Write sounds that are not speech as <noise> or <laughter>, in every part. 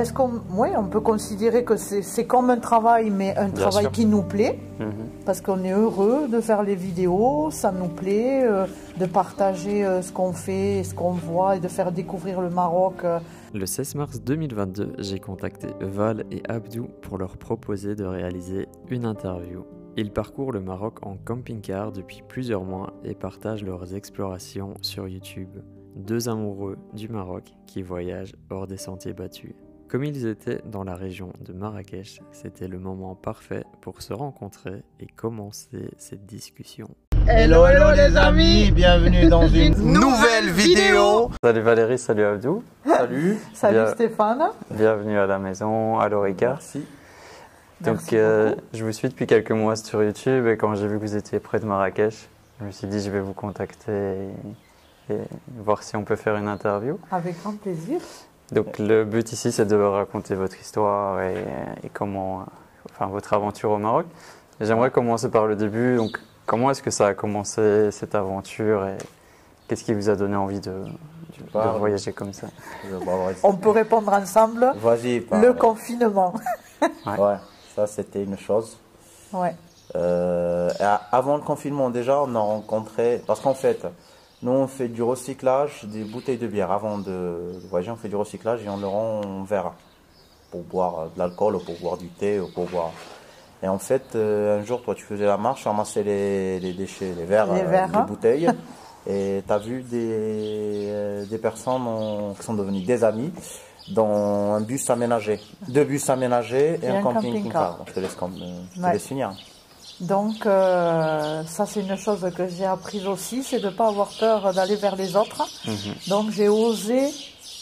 est-ce qu'on, oui, on peut considérer que c'est comme un travail, mais un Bien travail sûr. qui nous plaît, Mhm. parce qu'on est heureux de faire les vidéos, ça nous plaît, euh, de partager euh, ce qu'on fait, ce qu'on voit, et de faire découvrir le Maroc. euh. Le 16 mars 2022, j'ai contacté Val et Abdou pour leur proposer de réaliser une interview. Ils parcourent le Maroc en camping-car depuis plusieurs mois et partagent leurs explorations sur YouTube. Deux amoureux du Maroc qui voyagent hors des sentiers battus. Comme ils étaient dans la région de Marrakech, c'était le moment parfait pour se rencontrer et commencer cette discussion. Hello, hello les amis, bienvenue dans <laughs> une nouvelle vidéo. Salut Valérie, salut Abdou. Salut. Salut Bien. Stéphane. Bienvenue à la maison, à l'Orica. Merci. Donc, Merci euh, je vous suis depuis quelques mois sur YouTube et quand j'ai vu que vous étiez près de Marrakech, je me suis dit je vais vous contacter et, et voir si on peut faire une interview. Avec grand plaisir. Donc, le but ici, c'est de raconter votre histoire et, et comment, enfin, votre aventure au Maroc. J'aimerais commencer par le début. Donc, comment est-ce que ça a commencé cette aventure et qu'est-ce qui vous a donné envie de, de- de Parle. voyager comme ça? On peut répondre ensemble? Vas-y, parle. Le confinement. Ouais, ça c'était une chose. Ouais. Euh, avant le confinement déjà, on a rencontré, parce qu'en fait, nous on fait du recyclage des bouteilles de bière. Avant de voyager, on fait du recyclage et on le rend en verre pour boire de l'alcool ou pour boire du thé ou pour boire. Et en fait, euh, un jour, toi, tu faisais la marche, tu ramassais les, les déchets, les verres, Les euh, verres, les hein. bouteilles. <laughs> Et tu as vu des, euh, des personnes en- qui sont devenues des amis dans un bus aménagé. Deux bus aménagés et, Et un un camping-car. Je te laisse, je te Ouais. laisse finir. Donc, euh, ça, c'est une chose que j'ai apprise aussi, c'est de ne pas avoir peur d'aller vers les autres. Donc, j'ai osé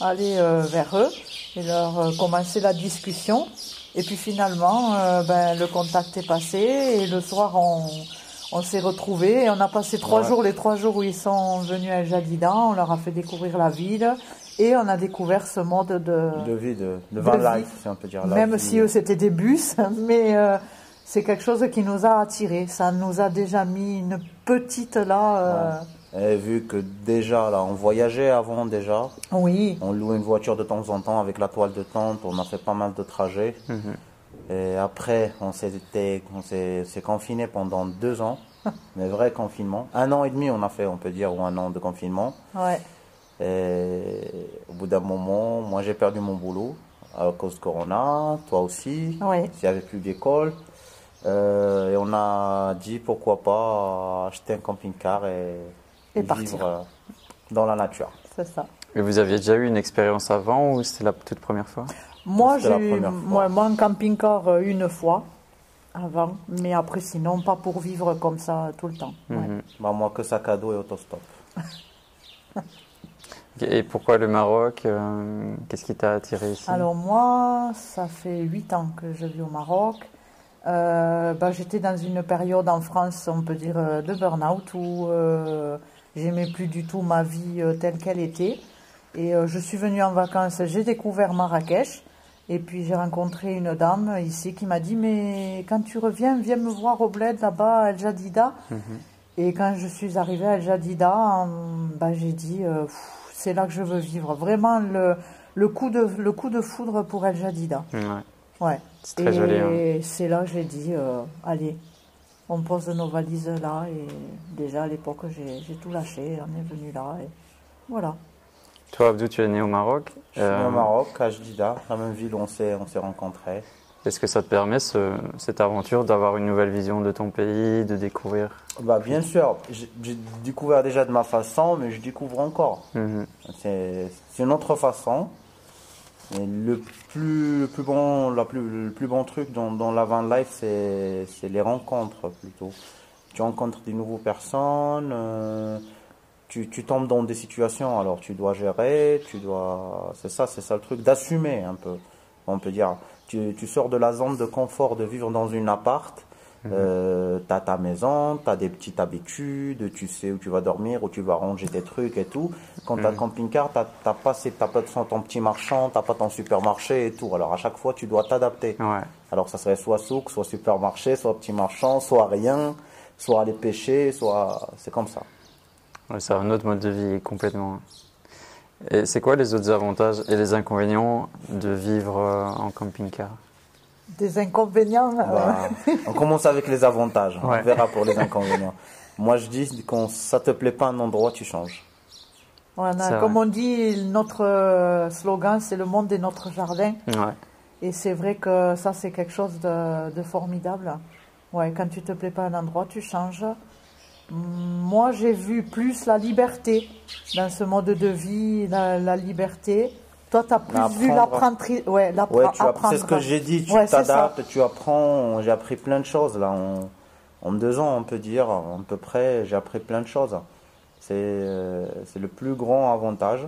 aller euh, vers eux et leur euh, commencer la discussion. Et puis finalement, euh, ben, le contact est passé et le soir, on, on s'est retrouvés. Et on a passé trois Ouais. jours, les trois jours où ils sont venus à Jadida. On leur a fait découvrir la ville et on a découvert ce mode de... De vie, de, de van vie. life, si on peut dire. Même vie. si eux c'était des bus, <laughs> mais euh, c'est quelque chose qui nous a attirés. Ça nous a déjà mis une petite là. euh, Et vu que déjà, là, on voyageait avant déjà, Oui, on louait une voiture de temps en temps avec la toile de tente, on a fait pas mal de trajets. Et après, on s'est été- on s'est s'est confiné pendant deux ans, <laughs> mais vrai confinement. Un an et demi, on a fait, on peut dire, ou un an de confinement. ouais. Et au bout d'un moment, moi j'ai perdu mon boulot à cause de Corona, toi aussi. Oui. Il n'y avait plus d'école. Euh, et on a dit pourquoi pas acheter un camping-car et, Et vivre partir. euh, dans la nature. C'est ça. Et vous aviez déjà eu une expérience avant ou c'était la toute première fois? Moi, j'ai eu moi, moi, un camping-car euh, une fois avant, mais après, sinon, pas pour vivre comme ça tout le temps. Ouais. Mhm. Bah, moi que sac à dos et autostop. <laughs> Et pourquoi le Maroc euh, Qu'est-ce qui t'a attiré ici? Alors moi, ça fait huit ans que je vis au Maroc. Euh, bah, J'étais dans une période en France, on peut dire, euh, de burn-out où euh, j'aimais plus du tout ma vie euh, telle qu'elle était. Et je suis venue en vacances, j'ai découvert Marrakech. Et puis j'ai rencontré une dame ici qui m'a dit Mais quand tu reviens, viens me voir au bled là-bas à El Jadida. Et quand je suis arrivée à El Jadida, bah, j'ai dit C'est là que je veux vivre. Vraiment le, le, coup, de, le coup de foudre pour El Jadida. Ouais. C'est très et joli. hein. c'est là que j'ai dit euh, Allez, on pose nos valises là. Et déjà à l'époque, j'ai tout lâché. On est venu là. Et voilà. Toi, Abdou, tu es né au Maroc. Je suis né Euh, au Maroc, à Jdida, la même ville où on s'est on s'est rencontrés. Est-ce que ça te permet, ce- cette aventure, d'avoir une nouvelle vision de ton pays, de découvrir? Bah, bien sûr, j'ai découvert déjà de ma façon, mais je découvre encore. Mhm. C'est une autre façon. Le plus, le plus bon, la plus, le plus bon truc dans, dans la van life, c'est c'est les rencontres plutôt. Tu rencontres des nouvelles personnes, euh, tu, tu tombes dans des situations, alors tu dois gérer, tu dois, c'est ça, c'est ça le truc, d'assumer un peu. On peut dire, tu, tu sors de la zone de confort de vivre dans une appart. Euh, t'as ta maison, t'as des petites habitudes, tu sais où tu vas dormir, où tu vas ranger tes trucs et tout. Quand t'as camping-car, t'as t'as pas, t'as pas ton petit marchand, t'as pas ton supermarché et tout. Alors à chaque fois, tu dois t'adapter. Ouais. Alors ça serait soit souk, soit supermarché, soit petit marchand, soit rien, soit aller pêcher, soit c'est comme ça. Ouais, c'est un autre mode de vie complètement. Et c'est quoi les autres avantages et les inconvénients de vivre euh, en camping-car? Des inconvénients euh, Bah, on commence avec les avantages. Ouais. On verra pour les inconvénients. Moi, je dis quand ça te plaît pas un endroit, tu changes. voilà, Comme vrai. on dit, notre euh, slogan, c'est le monde est notre jardin. Ouais. Et c'est vrai que ça, c'est quelque chose de, de formidable. Ouais, quand tu te plais pas à un endroit, tu changes. Moi, j'ai vu plus la liberté dans ce mode de vie, la, la liberté. Toi, tu as plus vu l'apprendre. Ouais, c'est ce que j'ai dit. Tu Ouais, t'adaptes, tu apprends. J'ai appris plein de choses là. En, en deux ans, on peut dire, à peu près, j'ai appris plein de choses. C'est euh, c'est le plus grand avantage.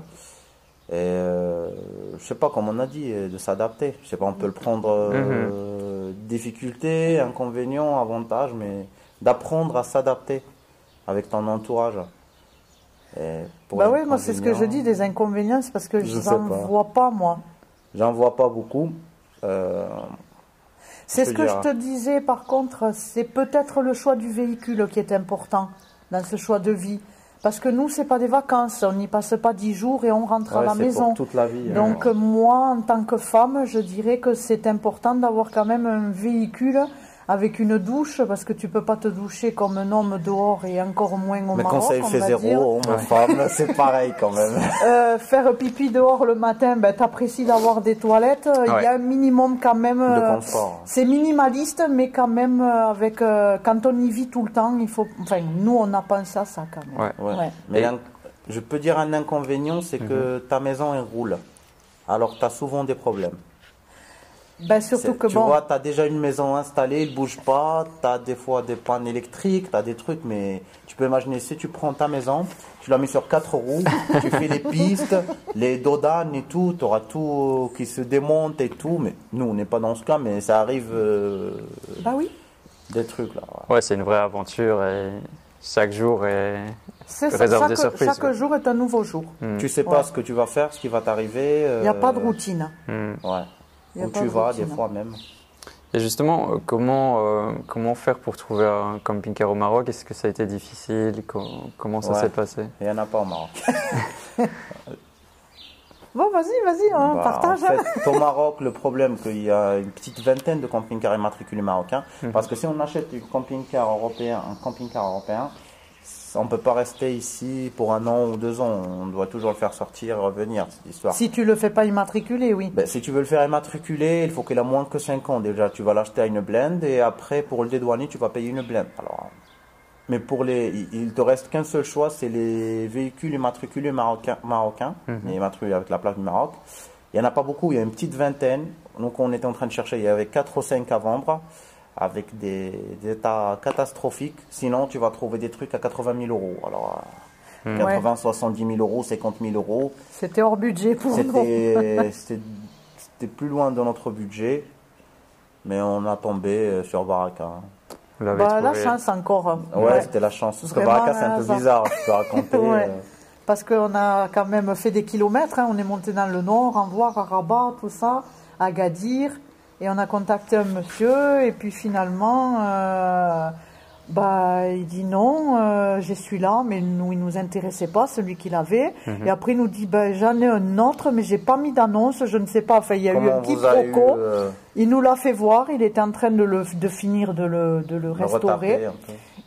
Et euh, je sais pas, comme on a dit, de s'adapter. Je sais pas, on peut le prendre euh, difficulté, inconvénient, avantage, mais d'apprendre à s'adapter avec ton entourage. Pour Bah oui, moi, c'est ce que je dis, des inconvénients, parce que Je n'en vois pas, moi. J'en vois pas beaucoup. Euh, C'est ce que je te disais, par contre, c'est peut-être le choix du véhicule qui est important dans ce choix de vie. Parce que nous, c'est pas des vacances, on n'y passe pas dix jours et on rentre à la maison. pour toute la vie. Donc hein. moi, en tant que femme, je dirais que c'est important d'avoir quand même un véhicule avec une douche, parce que tu peux pas te doucher comme un homme dehors et encore moins au Mais Maroc, quand ça il fait zéro, homme, femme, <laughs> c'est pareil quand même. <laughs> Euh, faire pipi dehors le matin, ben, t'apprécies d'avoir des toilettes. Il Ouais. y a un minimum quand même. De euh, confort. c'est minimaliste, mais quand même euh, avec euh, quand on y vit tout le temps, il faut. Enfin, nous on a pensé à ça quand même. Ouais. Ouais. Ouais. Mais je peux dire un inconvénient, c'est que ta maison elle roule. Alors tu as souvent des problèmes. Ben, surtout que tu bon. vois, tu as déjà une maison installée, elle bouge pas, tu as des fois des pannes électriques, tu as des trucs, mais tu peux imaginer si tu prends ta maison, tu la mets sur quatre roues, <laughs> tu fais les pistes, les dodanes et tout, tu auras tout qui se démonte et tout, mais nous on n'est pas dans ce cas, mais ça arrive euh, Bah oui. des trucs là. ouais. Ouais, c'est une vraie aventure et chaque jour est. C'est ça. Réserve des Chaque, surprises, chaque jour est un nouveau jour. Hmm. Tu sais pas Ouais. ce que tu vas faire, ce qui va t'arriver. Il n'y a pas de euh, routine. Hmm. Ouais. Il y a Où tu vas, des fois même. Et justement, euh, comment, euh, comment faire pour trouver un camping-car au Maroc? Est-ce que ça a été difficile? Co- Comment ça Ouais. s'est passé? Il n'y en a pas au Maroc. <laughs> Bon, vas-y, vas-y, hein, Bah, partage. En fait, au Maroc, le problème, qu'il y a une petite vingtaine de camping-cars immatriculés marocains. Mhm. Parce que si on achète un camping-car européen, un camping-car européen, on ne peut pas rester ici pour un an ou deux ans. On doit toujours le faire sortir et revenir, cette histoire. Si tu le fais pas immatriculé, oui. Ben, si tu veux le faire immatriculer, il faut qu'il a moins que 5 ans. Déjà, tu vas l'acheter à une blende et après, pour le dédouaner, tu vas payer une blende. Alors, mais pour les, il- te reste qu'un seul choix, c'est les véhicules immatriculés marocains, marocains Mhm. et immatriculés avec la plaque du Maroc. Il n'y en a pas beaucoup, il y a une petite vingtaine. Donc, on était en train de chercher, il y avait 4 ou 5 à vendre avec des, des états catastrophiques. Sinon, tu vas trouver des trucs à 80 000 euros. Alors, euh, Mhm. 80, 70 000 euros, 50 000 euros. C'était hors budget pour nous. <laughs> C'était plus loin de notre budget, mais on a tombé euh, sur Baraka. L'avez Bah, la chance encore. Ouais, c'était la chance. Parce que Baraka, c'est un un peu bizarre, je peux raconter. <laughs> Ouais. euh, Parce qu'on a quand même fait des kilomètres. hein. On est monté dans le nord, en Voir, à Rabat, tout ça, à Gadir. Et on a contacté un monsieur. Et puis finalement, euh, bah, il dit non, euh, j'ai celui-là, mais nous, il nous intéressait pas, celui qu'il avait. Mhm. Et après, il nous dit, bah, j'en ai un autre, mais j'ai pas mis d'annonce, je ne sais pas. Enfin, il y a eu un avez eu euh, Il nous l'a fait voir. Il était en train de, le, de finir de le, de le le restaurer.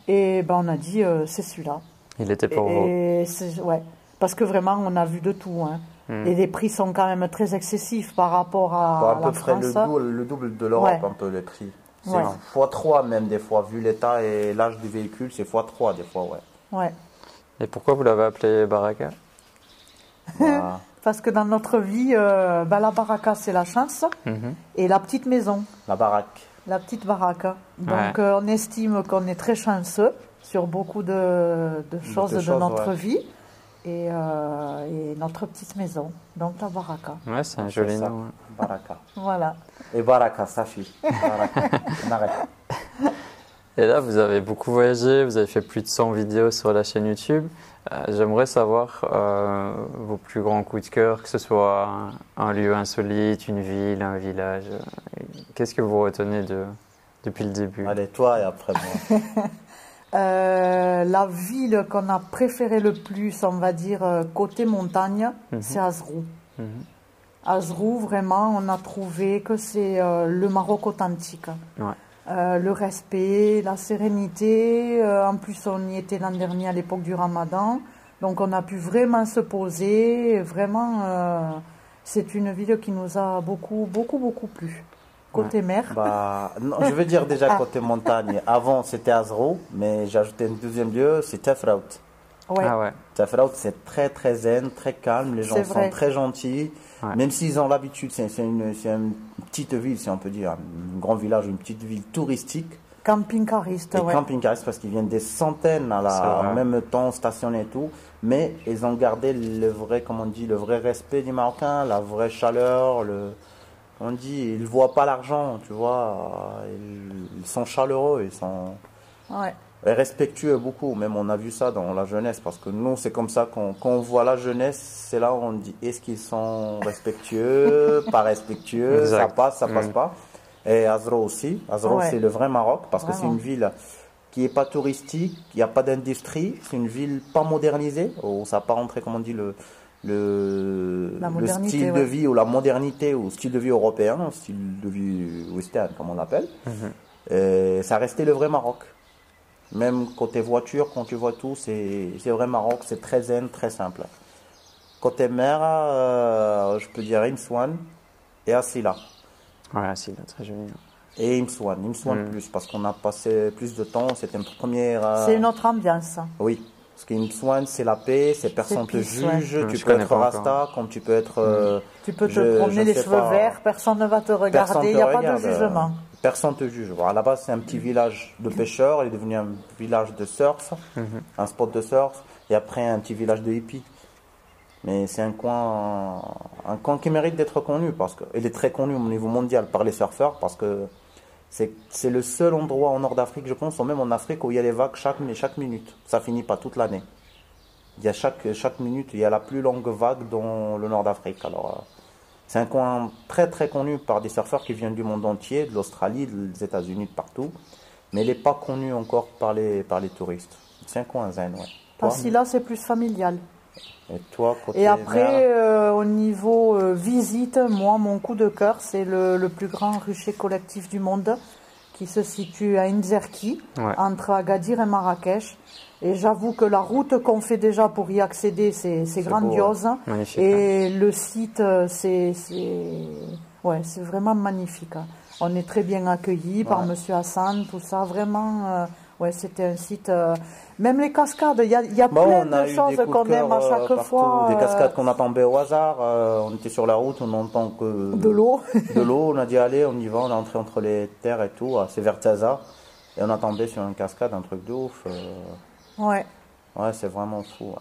Et ben, on a dit, euh, c'est celui-là. Il était pour vous. Et ouais, parce que vraiment, on a vu de tout. Hein. Hmm. Et les prix sont quand même très excessifs par rapport à, Bon, à à peu près France. le double, le double de l'Europe, Ouais. un peu les prix. C'est Ouais. fois 3 même des fois, vu l'état et l'âge du véhicule, c'est fois 3 des fois, ouais. Ouais. Et pourquoi vous l'avez appelé Baraka? Voilà. <laughs> Parce que dans notre vie, euh, ben, la baraka, c'est la chance. Mhm. Et la petite maison, La baraque. la petite baraka. Donc, Ouais. euh, on estime qu'on est très chanceux sur beaucoup de, de choses de, choses, notre ouais. vie. Et, euh, et notre petite maison, donc la baraka. Ouais, c'est un C'est joli nom. ouais. Baraka. <laughs> Voilà. Et Baraka, ça suffit. Baraka. On arrête. Et là, vous avez beaucoup voyagé, vous avez fait plus de 100 vidéos sur la chaîne YouTube. Euh, J'aimerais savoir euh, vos plus grands coups de cœur, que ce soit un, un lieu insolite, une ville, un village. Qu'est-ce que vous retenez de, depuis le début? Allez, toi et après moi. <laughs> Euh, la ville qu'on a préférée le plus, on va dire, euh, côté montagne, Mhm. c'est Azrou. Mhm. Azrou, vraiment, on a trouvé que c'est euh, le Maroc authentique. Ouais. Euh, le respect, la sérénité. euh, en plus, on y était l'an dernier à l'époque du ramadan. Donc, on a pu vraiment se poser. Vraiment, euh, c'est une ville qui nous a beaucoup, beaucoup, beaucoup plu. Côté mer. Bah, non, je veux dire déjà côté montagne. Avant, c'était Azro, mais j'ai ajouté un deuxième lieu, c'est Tafraout. ouais. Ah ouais. Tafraout, c'est très très zen, très calme. Les gens sont très gentils. Ouais. Même s'ils ont l'habitude, c'est c'est une, c'est une petite ville, si on peut dire, un grand village, une petite ville touristique. Camping-cariste, Et ouais. camping-caristes parce qu'ils viennent des centaines à la, en même temps stationnés et tout, mais ils ont gardé le vrai, comment on dit, le vrai respect du Marocain, la vraie chaleur, le, on dit, ils voient pas l'argent, tu vois, ils, ils sont chaleureux, ils sont Ouais. respectueux beaucoup, même on a vu ça dans la jeunesse, parce que nous c'est comme ça qu'on quand on voit la jeunesse, c'est là où on dit est-ce qu'ils sont respectueux, <laughs> pas respectueux, ça passe, ça passe Mm. pas. Et Azro aussi, Azro Ouais. c'est le vrai Maroc, parce que c'est une ville qui est pas touristique, il n'y a pas d'industrie, c'est une ville pas modernisée, où ça n'a pas rentré, comme on dit, le, le, style de vie ou la modernité ou style de vie européen, style de vie western comme on l'appelle. Mhm. Et ça restait le vrai Maroc. Même côté voiture, quand tu vois tout, c'est c'est vrai Maroc, c'est très zen, très simple. Côté mer, euh, je peux dire Imswan et Asila. Ouais, c'est très joli. Et Imswan, Imswan Mm. plus, parce qu'on a passé plus de temps, c'était une première... euh, C'est une autre ambiance. Oui, parce qu'Imswan, c'est la paix, c'est personne te peace, ouais. juge, Mm, tu je peux être rasta, comme tu peux être... euh, Tu peux te Je- promener je les cheveux pas. verts, personne ne va te regarder, il te n'y a pas de jugement. Personne te juge. Bon, à la base, c'est un petit village de pêcheurs. Il est devenu un village de surf, Mhm. un spot de surf, et après un petit village de hippies. Mais c'est un coin, un coin qui mérite d'être connu parce que il est très connu au niveau mondial par les surfeurs parce que c'est le seul endroit en Nord d'Afrique, je pense, ou même en Afrique où il y a des vagues chaque chaque minute. Ça finit pas toute l'année. Il y a chaque chaque minute, il y a la plus longue vague dans le Nord d'Afrique. Alors euh, c'est un coin très très connu par des surfeurs qui viennent du monde entier, de l'Australie, des États-Unis, de partout. Mais il n'est pas connu encore par les, par les touristes. C'est un coin zen, ouais. Parce que là, c'est plus familial. Et toi, côté Et après, euh, au niveau euh, visite, moi, mon coup de cœur, c'est le, le plus grand rucher collectif du monde qui se situe à Inzerki, Ouais. entre Agadir et Marrakech. Et j'avoue que la route qu'on fait déjà pour y accéder, c'est beau, grandiose. Magnifique. hein. Et le site, euh, c'est ouais, c'est vraiment magnifique. hein. On est très bien accueillis par. Monsieur Hassan, tout ça. Vraiment, euh, ouais, c'était un site. euh, même les cascades, il y a, y a Bon, plein on a de eu choses qu'on aime à euh, chaque partout, fois. Des euh, cascades qu'on a tombées au hasard. euh, on était sur la route, on n'entend que de l'eau. <laughs> de l'eau. On a dit allez, on y va. On est entré entre les terres et tout. C'est vers Taza. Et on a tombé sur une cascade, un truc de ouf. euh, ouais. ouais, c'est vraiment fou. ouais.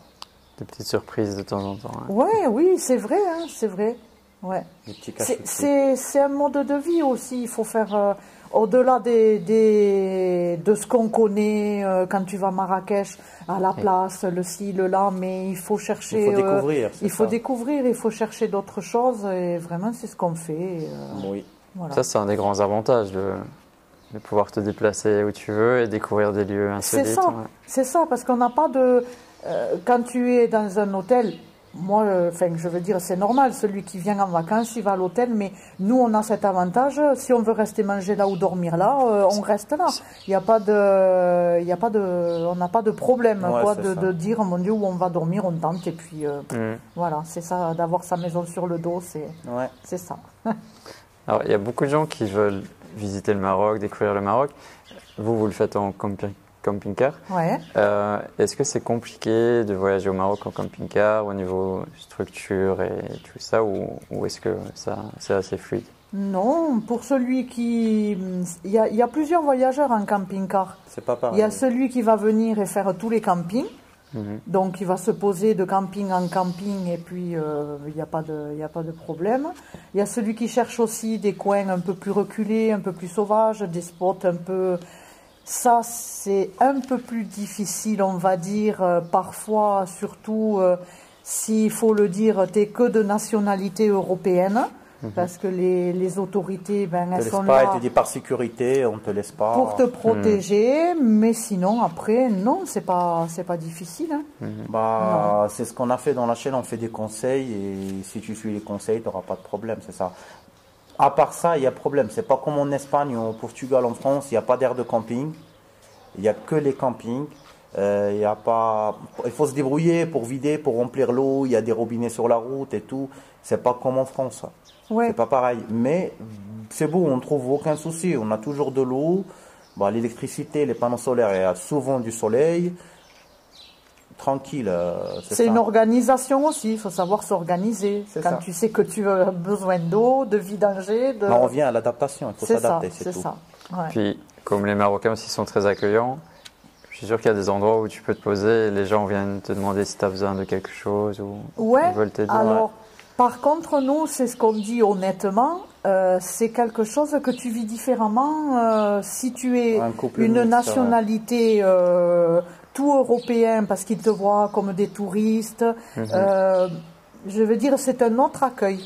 Des petites surprises de temps en temps. hein. ouais, oui, c'est vrai, hein, c'est vrai. Ouais. Des petits C'est- cachotis. C'est c'est un mode de vie aussi. Il faut faire euh, au-delà des, des, de ce qu'on connaît euh, quand tu vas à Marrakech, à la place, le ci, le là, mais il faut chercher. Il faut euh, découvrir. c'est il faut ça. découvrir, il faut chercher d'autres choses et vraiment c'est ce qu'on fait. euh, Oui. voilà. Ça, c'est un des grands avantages de, de pouvoir te déplacer où tu veux et découvrir des lieux C'est insolites. ça, ouais. c'est ça, parce qu'on n'a pas de. euh, quand tu es dans un hôtel, moi, euh, enfin, je veux dire, c'est normal, celui qui vient en vacances, il va à l'hôtel, mais nous, on a cet avantage, si on veut rester manger là ou dormir là, euh, on reste là. Il n'y a pas de. Il y a pas de on n'a pas de problème, Ouais, quoi, de, de dire, mon Dieu, où on va dormir, on tente, et puis euh, Mhm. voilà, c'est ça, d'avoir sa maison sur le dos, c'est Ouais. c'est ça. <laughs> Alors, il y a beaucoup de gens qui veulent visiter le Maroc, découvrir le Maroc. Vous, vous le faites en campi- camping-car. Ouais. Euh, Est-ce que c'est compliqué de voyager au Maroc en camping-car au niveau structure et tout ça ou, ou est-ce que ça c'est assez fluide? Non, pour celui qui. Il y a, il y a plusieurs voyageurs en camping-car. C'est pas Il pareil. y a celui qui va venir et faire tous les campings. Mhm. Donc il va se poser de camping en camping et puis euh, il n'y a, pas de- il y a pas de problème. Il y a celui qui cherche aussi des coins un peu plus reculés, un peu plus sauvages, des spots un peu... Ça c'est un peu plus difficile on va dire, euh, parfois surtout euh, s'il faut le dire, t'es que de nationalité européenne. Mhm. Parce que les, les autorités, ben, elles sont pas, là. Te dit par sécurité, on te laisse pas. Pour te protéger, mais sinon, après, non, c'est pas, c'est pas difficile. Hein. Mhm. Bah, c'est ce qu'on a fait dans la chaîne, on fait des conseils, et si tu suis les conseils, tu n'auras pas de problème, c'est ça. À part ça, il y a problème. C'est pas comme en Espagne ou au Portugal, en France, il n'y a pas d'air de camping. Il n'y a que les campings. Euh, il y a pas, il faut se débrouiller pour vider, pour remplir l'eau. Il y a des robinets sur la route et tout. C'est pas comme en France. Ouais. C'est pas pareil. Mais c'est beau, on trouve aucun souci. On a toujours de l'eau. Bah, l'électricité, les panneaux solaires, il y a souvent du soleil. Tranquille. euh, C'est une organisation aussi, il faut savoir s'organiser. Quand ça. tu sais que tu as besoin d'eau, de vidanger, de... On revient à l'adaptation. Il faut c'est ça, s'adapter, c'est tout. ça. Ouais. Puis, comme les Marocains aussi sont très accueillants, je suis sûr qu'il y a des endroits où tu peux te poser et les gens viennent te demander si tu as besoin de quelque chose ou Ouais, ils veulent t'aider. alors, par contre, nous, c'est ce qu'on dit honnêtement, euh, c'est quelque chose que tu vis différemment euh, si tu es Un une mixte, nationalité euh, tout européen parce qu'ils te voient comme des touristes. Mhm. Euh, je veux dire, c'est un autre accueil.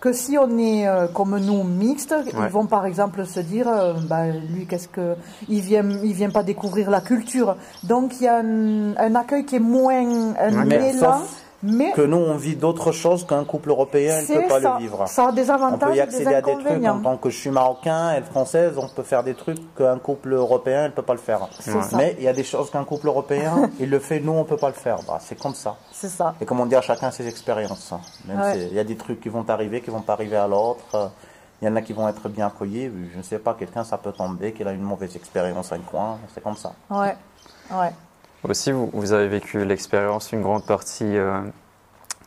Que si on est euh, comme nous mixtes, Ouais. ils vont par exemple se dire, euh, bah, lui, qu'est-ce que, il vient, il vient pas découvrir la culture. Donc il y a un, un accueil qui est moins un élan, mais Que nous, on vit d'autres choses qu'un couple européen ne peut pas ça. le vivre. Ça a des On avantages peut y accéder des à des trucs en tant que je suis marocain, elle française, on peut faire des trucs qu'un couple européen ne peut pas le faire. Mais il y a des choses qu'un couple européen, <laughs> il le fait, nous on peut pas le faire. Bah, c'est comme ça. C'est ça. Et comme on dit, à chacun ses expériences. Ouais. si il y a des trucs qui vont arriver, qui vont pas arriver à l'autre. Il y en a qui vont être bien accueillis. Je ne sais pas, quelqu'un ça peut tomber, qu'il a une mauvaise expérience à un coin. C'est comme ça. Ouais. Ouais. Aussi, vous, vous avez vécu l'expérience, une grande partie euh,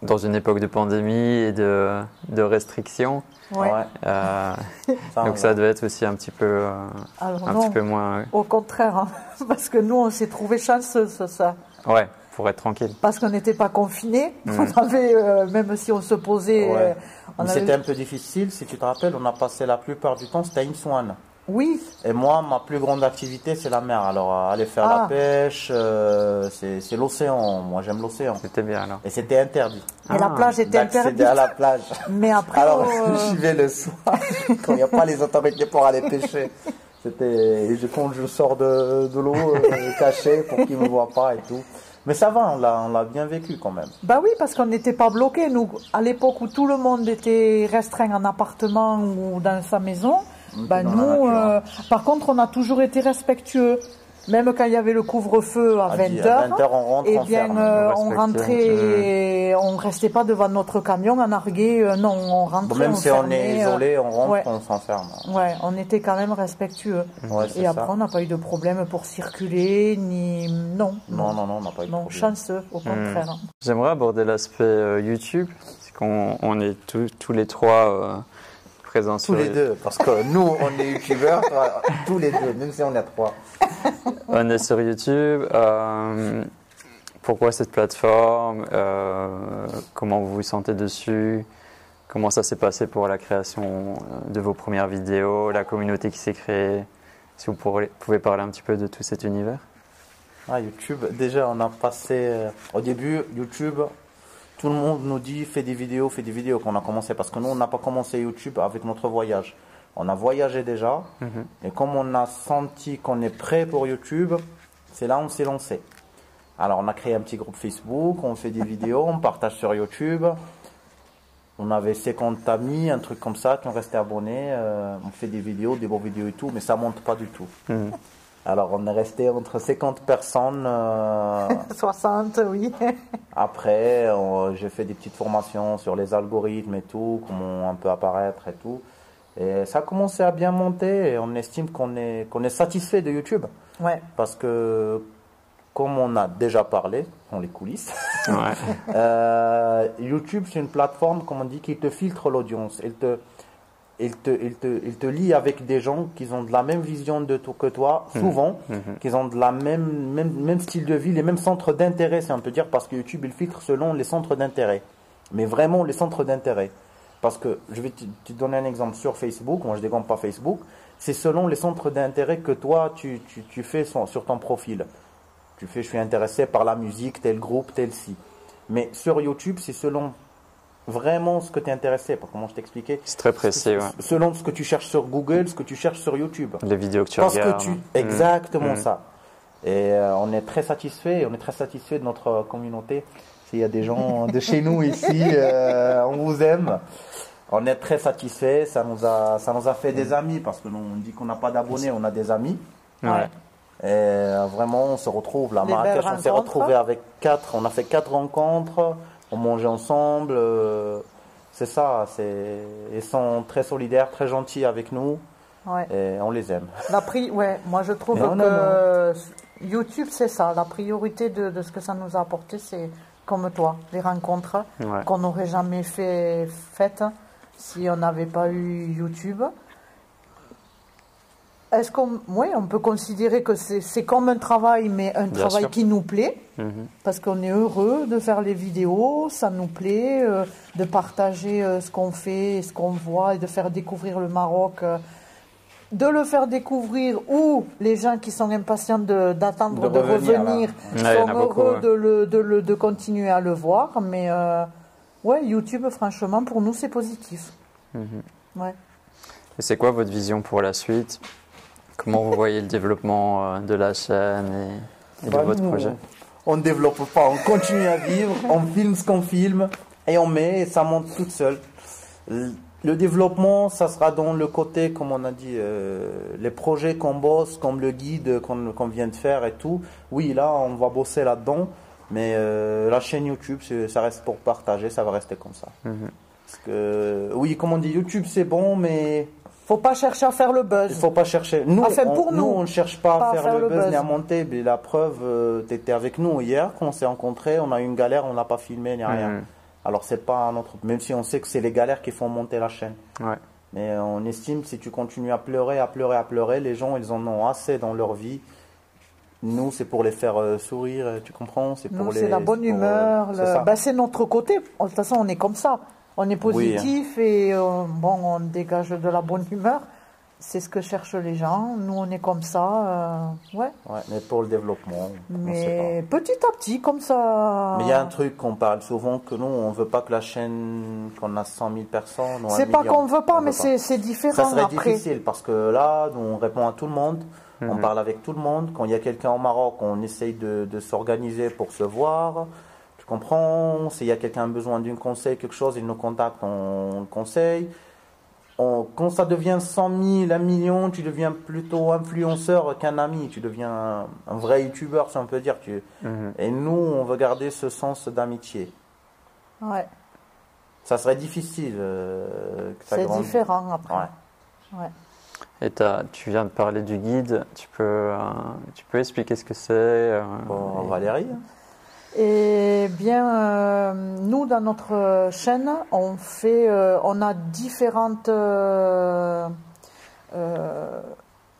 dans une époque de pandémie et de, de restrictions. Ouais. Euh, donc on- ça devait être aussi un petit peu, euh, Alors un non, petit peu moins... au contraire, hein. <laughs> parce que nous, on s'est trouvé chanceux, ça, ça. Ouais, pour être tranquille. parce qu'on n'était pas confinés. <laughs> On avait, euh, même si on se posait, Ouais. euh, avait- C'était un peu difficile, si tu te rappelles, on a passé la plupart du temps, c'était à Imsouane. Oui, Et moi, ma plus grande activité, c'est la mer. Alors, euh, aller faire Ah. la pêche, euh, c'est l'océan. Moi, j'aime l'océan. C'était bien alors. Et c'était interdit et la Ah, plage était interdite. à la plage. Mais après, Alors, euh, <laughs> j'y vais le soir, <laughs> quand il n'y a pas les autorités pour aller pêcher. C'était, et je- quand je sors de, de l'eau, euh, <laughs> caché pour qu'ils ne me voient pas et tout. Mais ça va, on l'a, bien vécu quand même. bah oui, parce qu'on n'était pas bloqués. Nous, à l'époque où tout le monde était restreint en appartement ou dans sa maison, On la nous, nature. euh, par contre, on a toujours été respectueux. Même quand il y avait le couvre-feu à À 20 dix- à heures, 20 heures, on rentre, eh on bien, ferme. euh, on rentrait, et on restait pas devant notre camion en argué. euh, non, on Bon, rentrait. même on si on est euh, isolé, on rentre, ouais. on s'enferme. Ouais, on était quand même respectueux. Ouais, c'est Et après, ça. on n'a pas eu de problème pour circuler, ni. Non. Non, non, non, on n'a pas eu de Non, problème. chanceux, au contraire. J'aimerais aborder l'aspect euh, YouTube, parce qu'on on est tous- tous les trois euh, présents Tous sur les deux, parce que nous, on est youtubeurs, toi, tous les deux, même si on est trois. On est sur YouTube. euh, pourquoi cette plateforme euh, Comment vous vous sentez dessus Comment ça s'est passé pour la création euh, de vos premières vidéos La communauté qui s'est créée Si vous pouvez parler un petit peu de tout cet univers? Ah, YouTube, déjà, on a passé. euh, au début, YouTube, tout le monde nous dit fais des vidéos, fais des vidéos qu'on a commencé. Parce que nous, on n'a pas commencé YouTube avec notre voyage. On a voyagé déjà. Mhm. Et comme on a senti qu'on est prêt pour YouTube, c'est là où on s'est lancé. Alors, on a créé un petit groupe Facebook, on fait des <laughs> vidéos, on partage sur YouTube. On avait 50 amis, un truc comme ça, qui ont resté abonnés. euh, on fait des vidéos, des bonnes vidéos et tout, mais ça monte pas du tout. Mhm. Alors, on est resté entre 50 personnes. euh, <laughs> 60, oui. <laughs> après, on- j'ai fait des petites formations sur les algorithmes et tout, comment un peu apparaître et tout. Et ça a commencé à bien monter et on estime qu'on est, qu'on est satisfait de YouTube. Ouais. Parce que, comme on a déjà parlé dans les coulisses, Ouais. <laughs> euh, YouTube c'est une plateforme, comme on dit, qui te filtre l'audience. Il te, il, te, il, te, il te lie avec des gens qui ont de la même vision de tout que toi, souvent, Mhm. qui ont de la même, même, même style de vie, les mêmes centres d'intérêt, si on peut dire, parce que YouTube il filtre selon les centres d'intérêt. Mais vraiment les centres d'intérêt. Parce que je vais te, te donner un exemple sur Facebook, moi je dégomme pas Facebook, c'est selon les centres d'intérêt que toi tu, tu, tu fais son- sur ton profil. Tu fais, je suis intéressé par la musique, tel groupe, tel ci. Mais sur YouTube, c'est selon vraiment ce que tu es intéressé. Pour comment je t'expliquais C'est très précis, ouais. Selon ce que tu cherches sur Google, ce que tu cherches sur YouTube. Les vidéos que tu Parce regardes. que tu... Mm. Exactement Mm. ça. Et euh, on est très satisfait, on est très satisfait de notre communauté. S'il y a des gens de chez nous ici, <laughs> euh, on vous aime. On est très satisfait, ça nous a, ça nous a fait des amis parce que nous, on dit qu'on n'a pas d'abonnés, on a des amis. Ouais. Et euh, vraiment, on se retrouve là. Marrakech, on s'est retrouvé avec quatre. On a fait quatre rencontres. On mangeait ensemble. euh, c'est ça. C'est ils sont très solidaires, très gentils avec nous Ouais. et on les aime. La pri... ouais, moi je trouve Non, que non, YouTube c'est ça. La priorité de, de ce que ça nous a apporté, c'est comme toi, les rencontres Ouais. qu'on n'aurait jamais fait faites si on n'avait pas eu YouTube. Est-ce qu'on, oui, on peut considérer que c'est comme un travail, mais un Bien travail sûr. qui nous plaît, Mhm. parce qu'on est heureux de faire les vidéos, ça nous plaît, euh, de partager euh, ce qu'on fait, ce qu'on voit, et de faire découvrir le Maroc, euh, de le faire découvrir, ou les gens qui sont impatients d'attendre De de, revenir. Ouais, sont beaucoup, heureux ouais. de, le, de, le- de continuer à le voir, mais ouais, YouTube, franchement, pour nous, c'est positif. Mhm. Ouais. Et c'est quoi votre vision pour la suite? Comment vous voyez le développement euh, de la chaîne et, et de Bah, votre nous, projet On ne développe pas, on continue à vivre, on filme ce qu'on filme et on met et ça monte toute seule. Le développement, ça sera dans le côté, comme on a dit, euh, les projets qu'on bosse, comme le guide qu'on vient de faire et tout. Oui, là, on va bosser là-dedans, mais euh, la chaîne YouTube, ça reste pour partager, ça va rester comme ça. Mhm. Parce que, oui, comme on dit, YouTube, c'est bon, mais Faut pas chercher à faire le buzz. il faut pas chercher. Nous, Enfin, on, pour nous, on ne cherche pas, pas à faire, le buzz, ni à monter. Mais la preuve, tu étais avec nous hier quand on s'est rencontrés. On a eu une galère, on l'a pas filmé ni rien. Mhm. Alors c'est pas notre. Même si on sait que c'est les galères qui font monter la chaîne. Ouais. Mais on estime si tu continues à pleurer, à pleurer, à pleurer, les gens ils en ont assez dans leur vie. Nous, c'est pour les faire euh, sourire, tu comprends? C'est pour Nous, les. c'est la bonne euh, humeur. c'est le- ça. bah, c'est notre côté. De toute façon, on est comme ça. On est positif et euh, bon, on dégage de la bonne humeur. C'est ce que cherchent les gens. Nous, on est comme ça. euh, ouais. Ouais, mais pour le développement, on Mais petit à petit, comme ça. Mais il y a un truc qu'on parle souvent que nous, on veut pas que la chaîne, qu'on a 100 000 personnes. C'est pas qu'on veut pas, On mais c'est c'est Ça différent serait après. difficile parce que là, nous, on répond à tout le monde, on Mhm. parle avec tout le monde. Quand il y a quelqu'un au Maroc, on essaye de, de s'organiser pour se voir. Tu comprends S'il y a quelqu'un a besoin d'un conseil, quelque chose, il nous contacte, on le conseille. On- quand ça devient 100 000, 1 million, tu deviens plutôt influenceur qu'un ami. Tu deviens un, un vrai youtubeur, si on peut dire. Tu... Mhm. Et nous, on veut garder ce sens d'amitié. Ouais. Ça serait difficile euh, que ça C'est grandisse. différent après. Ouais. Ouais. Et tu viens de parler du guide. Tu peux, euh, tu peux expliquer ce que c'est euh, Bon, et- Valérie Eh bien, euh, nous, dans notre chaîne, on fait, euh, on a différentes euh,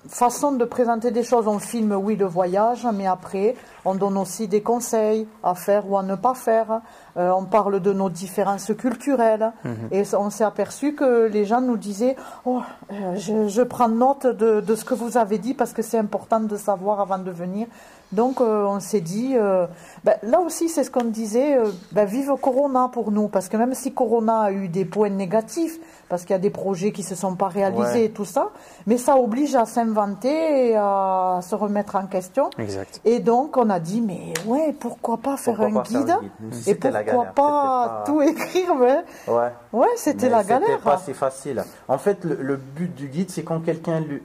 façons de présenter des choses. On filme, oui, le voyage, mais après, on donne aussi des conseils à faire ou à ne pas faire. Euh, on parle de nos différences culturelles. Mhm. Et on s'est aperçu que les gens nous disaient Oh, euh, je, je prends note de, de ce que vous avez dit parce que c'est important de savoir avant de venir. Donc, euh, on s'est dit euh, ben, là aussi, c'est ce qu'on disait ben, vive Corona pour nous. Parce que même si Corona a eu des points négatifs, parce qu'il y a des projets qui ne se sont pas réalisés Ouais. et tout ça, mais ça oblige à s'inventer et à se remettre en question. Exact. Et donc, on a dit mais ouais, pourquoi pas faire Pourquoi un pas faire guide un Et pourquoi galère, pas, tout écrire mais... Ouais. Ouais, c'était la galère. C'était pas si facile. En fait, le, le but du guide, c'est quand quelqu'un lui-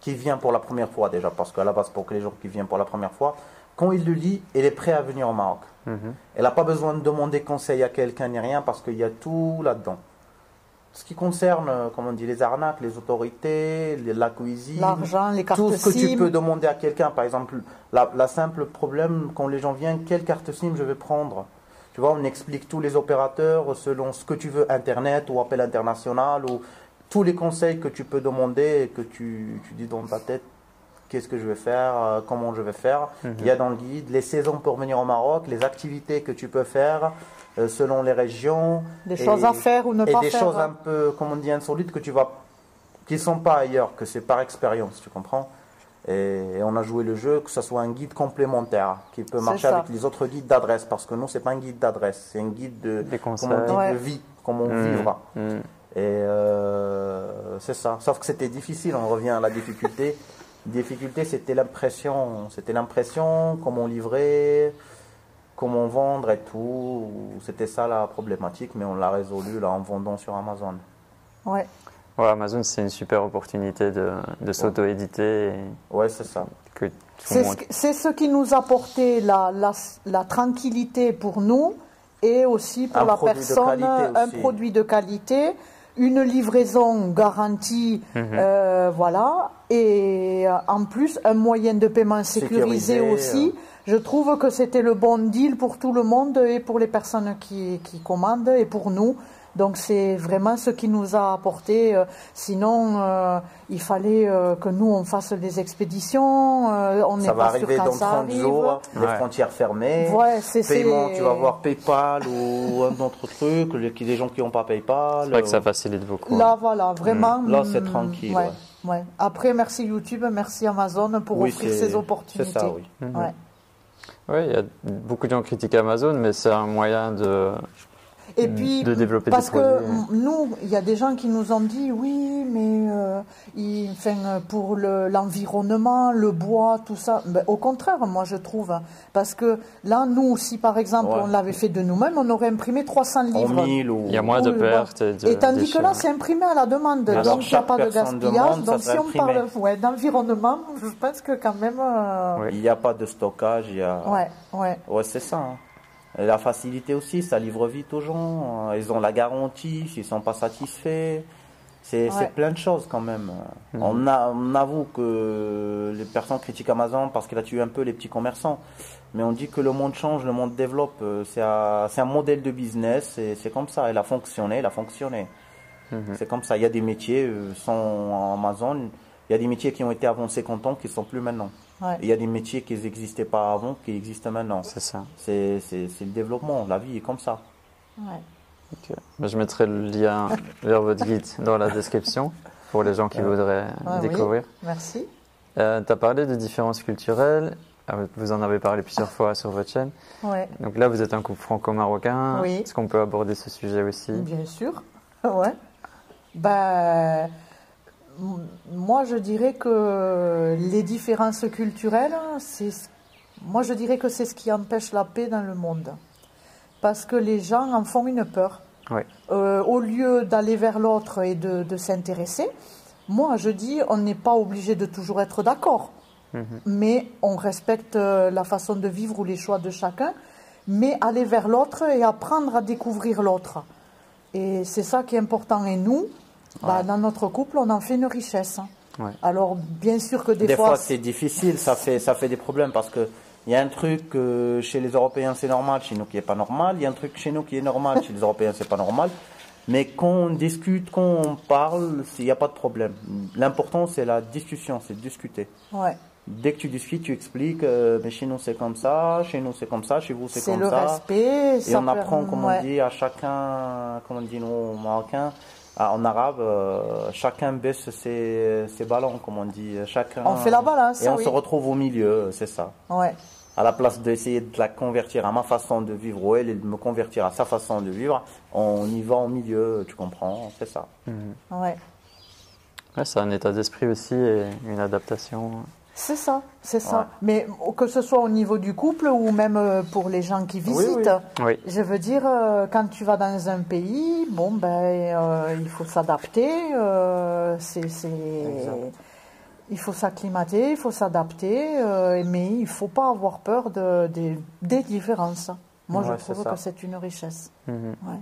qui vient pour la première fois déjà, parce qu'à la base, pour que les gens qui viennent pour la première fois, quand il le lit, il est prêt à venir au Maroc. Mhm. Elle n'a pas besoin de demander conseil à quelqu'un ni rien, parce qu'il y a tout là-dedans. Ce qui concerne, euh, comme on dit, les arnaques, les autorités, les- la cuisine, L'argent, les cartes tout ce que tu peux demander à quelqu'un, par exemple, la, la simple problème quand les gens viennent, quelle carte SIM je vais prendre? Tu vois, on explique tous les opérateurs selon ce que tu veux, Internet ou appel international, ou tous les conseils que tu peux demander et que tu, tu dis dans ta tête, qu'est-ce que je vais faire, euh, comment je vais faire. Il y a dans le guide les saisons pour venir au Maroc, les activités que tu peux faire selon les régions. Des et- choses à faire ou ne et pas des faire. choses un peu, comme on dit, insolites que tu vas, qui sont pas ailleurs, que c'est par expérience, tu comprends? Et, et on a joué le jeu que ce soit un guide complémentaire qui peut marcher ça. avec les autres guides d'adresse. Parce que nous, c'est pas un guide d'adresse, c'est un guide de, Des comment on dit, Ouais. de vie, comment on Mm. vivra. Mm. Et euh, c'est ça. Sauf que c'était difficile, on revient à la difficulté. difficulté, c'était l'impression. C'était l'impression, comment livrer, comment vendre et tout. C'était ça la problématique, mais on l'a résolu là en vendant sur Amazon. Ouais. Ouais, Amazon, c'est une super opportunité de, de s'auto-éditer Ouais, c'est ça. C'est ce, monde. qui nous a apporté la, la, la tranquillité pour nous et aussi pour Un la personne, un aussi. produit de qualité, une livraison garantie, Mhm. euh, voilà, et euh, en plus un moyen de paiement sécurisé, Sécurisé, aussi. Je trouve que c'était le bon deal pour tout le monde et pour les personnes qui, qui commandent et pour nous. Donc c'est vraiment ce qui nous a apporté. euh, Sinon, euh, il fallait euh, que nous on fasse des expéditions. euh, on n'est Ça va pas sûr arriver quand dans ça 30 arrive. jours, les Ouais. frontières fermées. Ouais, c'est c'est- Paiement, tu vas voir PayPal ou un autre truc, les, les gens qui n'ont pas PayPal. C'est vrai que ça facilite beaucoup. Là, voilà, vraiment. Là, c'est tranquille, Ouais, ouais. Après, merci YouTube, merci Amazon pour Oui, offrir c'est- ces C'est opportunités. ça, oui. Mhm. Oui, il y a beaucoup de gens qui critiquent Amazon, mais c'est un moyen de, Et puis, de développer parce des que produits. nous, il y a des gens qui nous ont dit, oui, mais euh, il- enfin, pour le- l'environnement, le, bois, tout ça. Ben, au contraire, moi, je trouve. hein. Parce que là, nous, si par exemple, Ouais. on l'avait fait de nous-mêmes, on aurait imprimé 300 En livres. 1000 ou. Il y a moins de pertes. Et, de Et tandis que là, c'est imprimé à la demande, Alors, donc il n'y a pas de gaspillage. demande, donc si on parle ouais, d'environnement, je pense que quand même... euh, Oui. Il n'y a pas de stockage, il y a. Ouais, ouais. Ouais, c'est ça. hein. Et la facilité aussi, ça livre vite aux gens. Ils ont la garantie s'ils sont pas satisfaits. C'est Ouais. plein de choses quand même. Mhm. On, a, on avoue que les personnes critiquent Amazon parce qu'il a tué un peu les petits commerçants. Mais on dit que le monde change, le monde développe. C'est un, modèle de business et c'est comme ça. Il a fonctionné, il a fonctionné. Mhm. C'est comme ça. Il y a des métiers euh, sans Amazon. Il y a des métiers qui ont été avant 50 ans qui ne sont plus maintenant. Ouais. Il y a des métiers qui n'existaient pas avant qui existent maintenant. C'est ça. C'est c'est- c'est le développement, la vie est comme ça. ouais. Ok. Je mettrai le lien vers votre guide dans la description pour les gens qui voudraient oui. découvrir. Merci. tu as parlé de différences culturelles. Ah, Vous en avez parlé plusieurs fois sur votre chaîne. Ouais, Donc là, vous êtes un couple franco-marocain. Oui. Est-ce qu'on peut aborder ce sujet aussi? Bien sûr. <laughs> ouais. Ben, m- moi, je dirais que les différences culturelles, c'est, ce- moi, je dirais que c'est ce qui empêche la paix dans le monde. Parce que les gens en font une peur. Euh, au lieu d'aller vers l'autre et de, de s'intéresser, moi, je dis, on n'est pas obligé de toujours être d'accord. Mhm. mais on respecte euh, la façon de vivre ou les choix de chacun, mais aller vers l'autre et apprendre à découvrir l'autre. Et c'est ça qui est important. Et nous, bah, dans notre couple, on en fait une richesse. Ouais. Alors, bien sûr que des, Des, fois, c'est difficile, ça fait, ça fait des problèmes parce que il y a un truc chez les Européens c'est normal, chez nous qui est pas normal. Il y a un truc chez nous qui est normal, chez les Européens c'est pas normal. Mais quand on discute, quand on parle, il n'y a pas de problème. L'important c'est la discussion, c'est de discuter. ouais, Dès que tu discutes, tu expliques, euh, mais chez nous c'est comme ça, chez nous c'est comme ça, chez vous c'est c'est comme le ça. respect. Et on apprend, comme ouais. on dit, à chacun, comme on dit nous, Marocains, en arabe, euh, chacun baisse ses, ses ballons, comme on dit. Chacun, On fait la balance, Et on oui. se retrouve au milieu, c'est ça. Ouais, À la place d'essayer de la convertir à ma façon de vivre ou elle, et de me convertir à sa façon de vivre, on y va au milieu, tu comprends, c'est ça. ouais. Ouais, c'est un état d'esprit aussi et une adaptation. C'est ça, c'est ça. Ouais. Mais que ce soit au niveau du couple ou même euh, pour les gens qui Oui, visitent, Oui. je veux dire, euh, quand tu vas dans un pays, bon, ben, euh, il faut s'adapter. euh, c'est, il faut s'acclimater, il faut s'adapter, euh, mais il ne faut pas avoir peur de, des- des différences. Moi, Ouais, je trouve ça. que c'est une richesse. Mhm. Ouais.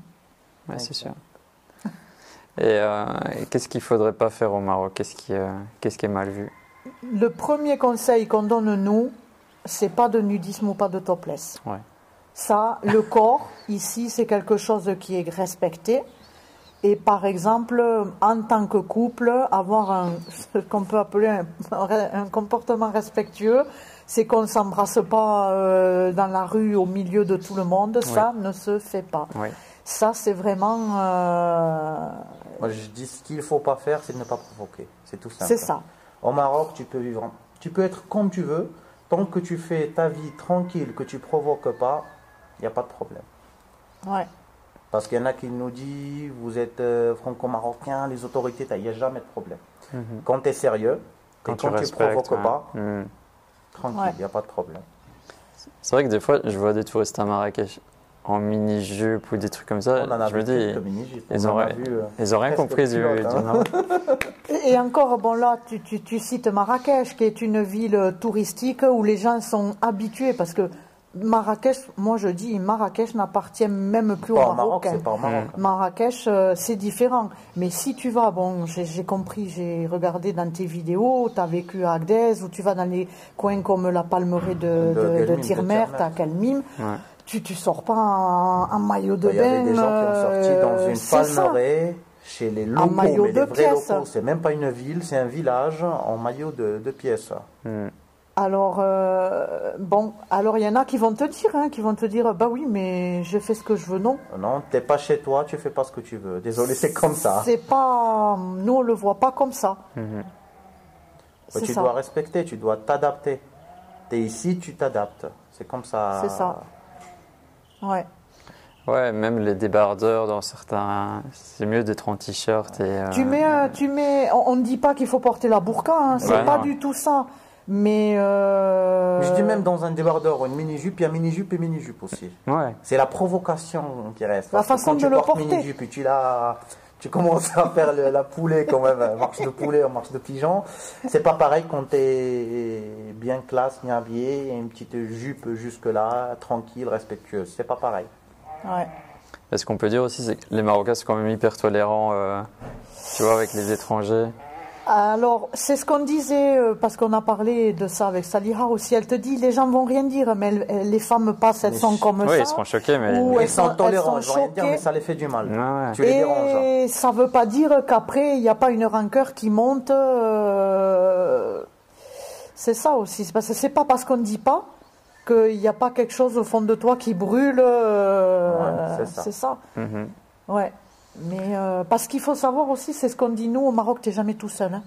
Ouais, c'est sûr. Et, euh, et qu'est-ce qu'il faudrait pas faire au Maroc? Qu'est-ce qui, euh, qu'est-ce qui est mal vu? Le premier conseil qu'on donne, nous, c'est pas de nudisme ou pas de topless. Ouais. Ça, le <laughs> corps, ici, c'est quelque chose qui est respecté. Et par exemple, en tant que couple, avoir un, ce qu'on peut appeler un, un comportement respectueux, c'est qu'on ne s'embrasse pas euh, dans la rue au milieu de tout le monde. Ça ne se fait pas. Ça, c'est vraiment... euh, Moi, je dis ce qu'il faut pas faire, c'est de ne pas provoquer. C'est tout simple. c'est ça. Au Maroc, tu peux vivre Tu peux être comme tu veux. Tant que tu fais ta vie tranquille, que tu provoques pas, il n'y a pas de problème. Ouais. Parce qu'il y en a qui nous disent, vous êtes euh, franco-marocain, les autorités, il n'y a jamais de problème. Mhm. Quand tu es sérieux, Quand et tu quand tu ne provoques ouais. pas, Mhm. tranquille, Ouais. il n'y a pas de problème. C'est vrai que des fois, je vois des touristes à Marrakech en mini-jupe ou des trucs comme ça. On en a je me dis, mini-jupes, ils auraient- vu, euh, ils ont rien compris du, hein. Maroc. Et et encore, bon là, tu, tu, tu cites Marrakech, qui est une ville touristique où les gens sont habitués, parce que Marrakech, moi je dis, Marrakech n'appartient même plus au Maroc. Hein. Maroc. Marrakech, euh, c'est différent. Mais si tu vas, bon, j'ai compris, j'ai regardé dans tes vidéos, tu as vécu à Agdez, ou tu vas dans les coins comme la Palmeraie de, De de, de Guelmim, de Tirmer, Tirmer. tu as Kelmim, Ouais. Tu, tu sors pas en, en maillot de Il y avait bain. des gens qui ont sorti dans euh, une palmeraie, chez les locaux, maillot mais de les vrais pièce. locaux, c'est même pas une ville, c'est un village en maillot de, de pièces. Mhm. Alors, euh, bon, alors il y en a qui vont te dire, hein, qui vont te dire, bah oui, mais je fais ce que je veux, non. Non, t'es pas chez toi, tu fais pas ce que tu veux. Désolé, c'est comme ça. C'est pas, nous on le voit pas comme ça. Ouais, C'est tu ça. dois respecter, tu dois t'adapter. T'es ici, tu t'adaptes. C'est comme ça. C'est ça. Ouais. Ouais, même les débardeurs dans certains. C'est mieux d'être en t-shirt et. euh, Tu mets, euh, tu mets, on ne dit pas qu'il faut porter la burqa, hein, c'est Ouais, pas non. du tout ça. Mais euh, Je dis même dans un débardeur, une mini-jupe, il y a mini-jupe et mini-jupe aussi. Ouais. C'est la provocation qui reste. La façon de le porter. tu l'as- tu commences à faire le- la poulet quand même, euh, marche de poulet en marche de pigeon. C'est pas pareil quand tu es bien classe, bien habillé, et une petite jupe jusque là, tranquille, respectueuse. C'est pas pareil. ouais. Et ce qu'on peut dire aussi, c'est que les Marocains sont quand même hyper tolérants, euh, tu vois, avec les étrangers. Alors, c'est ce qu'on disait, euh, parce qu'on a parlé de ça avec Saliha aussi. Elle te dit, les gens vont rien dire, mais les femmes passent, elles Mais sont comme Oui, ça. ils seront choqués, mais. Ou Ils elles sont- sont tolérants, elles je sont rien dire, choquées. mais ça les fait du mal. Ouais, ouais. Tu les déranges. Et ça veut pas dire qu'après, il n'y a pas une rancœur qui monte. euh, C'est ça aussi. Parce que c'est pas parce qu'on ne dit pas qu'il n'y a pas quelque chose au fond de toi qui brûle. euh, Ouais, c'est ça. c'est ça. Mhm. Ouais. Mais euh, parce qu'il faut savoir aussi, c'est ce qu'on dit nous au Maroc, tu n'es jamais tout seul. hein.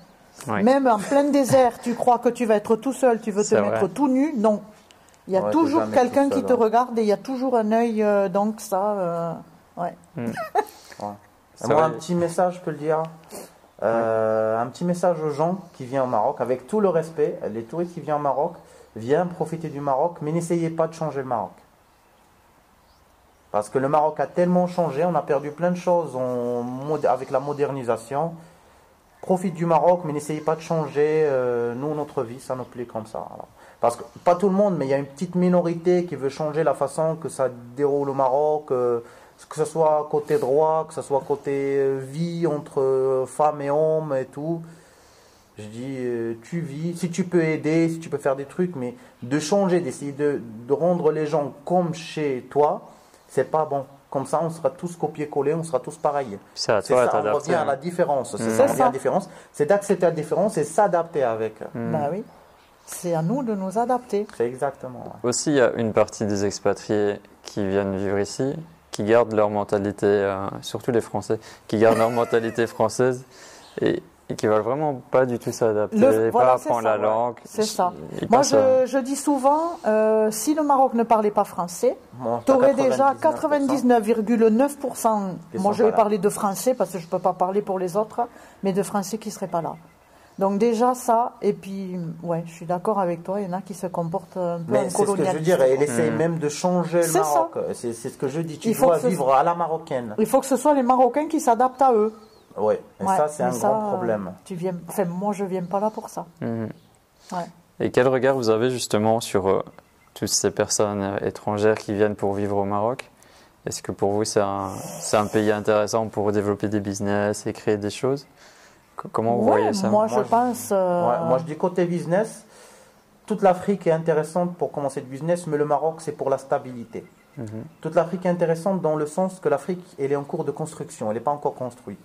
Ouais. Même en plein désert, tu crois que tu vas être tout seul, tu veux te mettre vrai. tout nu? Non. Il y a Ouais, toujours quelqu'un qui te hein. regarde et il y a toujours un œil. euh, donc ça, euh, ouais. <laughs> Moi, vrai. un petit message, je peux le dire. Euh, Un petit message aux gens qui viennent au Maroc, avec tout le respect. Les touristes qui viennent au Maroc, viennent profiter du Maroc, mais n'essayez pas de changer le Maroc. Parce que le Maroc a tellement changé, on a perdu plein de choses avec la modernisation. Profite du Maroc, mais n'essayez pas de changer. euh, nous, notre vie, ça nous plaît comme ça. Parce que pas tout le monde, mais il y a une petite minorité qui veut changer la façon que ça déroule au Maroc, euh, que ce soit côté droit, que ce soit côté euh, vie entre euh, femmes et hommes et tout. Je dis, tu vis, si tu peux aider, si tu peux faire des trucs, mais de changer, d'essayer de, de rendre les gens comme chez toi, c'est pas bon. Comme ça, on sera tous copier-coller, on sera tous pareils. C'est à C'est toi à ça, on revient à la différence. C'est Mm. ça, ça. la différence. C'est d'accepter la différence et s'adapter avec. Mm. Bah oui. C'est à nous de nous adapter. C'est exactement. ouais. Aussi, il y a une partie des expatriés qui viennent vivre ici, qui gardent leur mentalité, euh, surtout les Français, qui gardent leur <laughs> mentalité française et qui veulent vraiment pas du tout s'adapter, voilà, pas apprendre ça, la ouais. langue. C'est ça. Moi, je, je dis souvent, euh, si le Maroc ne parlait pas français, Bon, tu aurais déjà 99%. 99,9%. Qui Moi, je vais parler de français parce que je ne peux pas parler pour les autres, mais de français qui ne seraient pas là. Donc déjà ça, et puis ouais, je suis d'accord avec toi, il y en a qui se comportent un peu Mais c'est ce que je veux dire, et elle essaie Mm. même de changer le C'est ça. Maroc. C'est ce que je dis, tu Il faut dois que ce vivre à la marocaine. Il faut que ce soit les Marocains qui s'adaptent à eux. Ouais, et Ouais, ça, c'est un ça, grand problème. Tu viens, enfin, moi, je viens pas là pour ça. mhm. Ouais. Et quel regard vous avez justement sur euh, toutes ces personnes euh, étrangères qui viennent pour vivre au Maroc? Est-ce que pour vous c'est un, pays intéressant pour développer des business et créer des choses? Co- Comment vous Ouais, voyez ça? moi, Moi, je je- pense. euh, Ouais, moi, je dis côté business, toute l'Afrique est intéressante pour commencer le business, mais le Maroc, c'est pour la stabilité. Mhm. Toute l'Afrique est intéressante dans le sens que l'Afrique, elle est en cours de construction, elle n'est pas encore construite.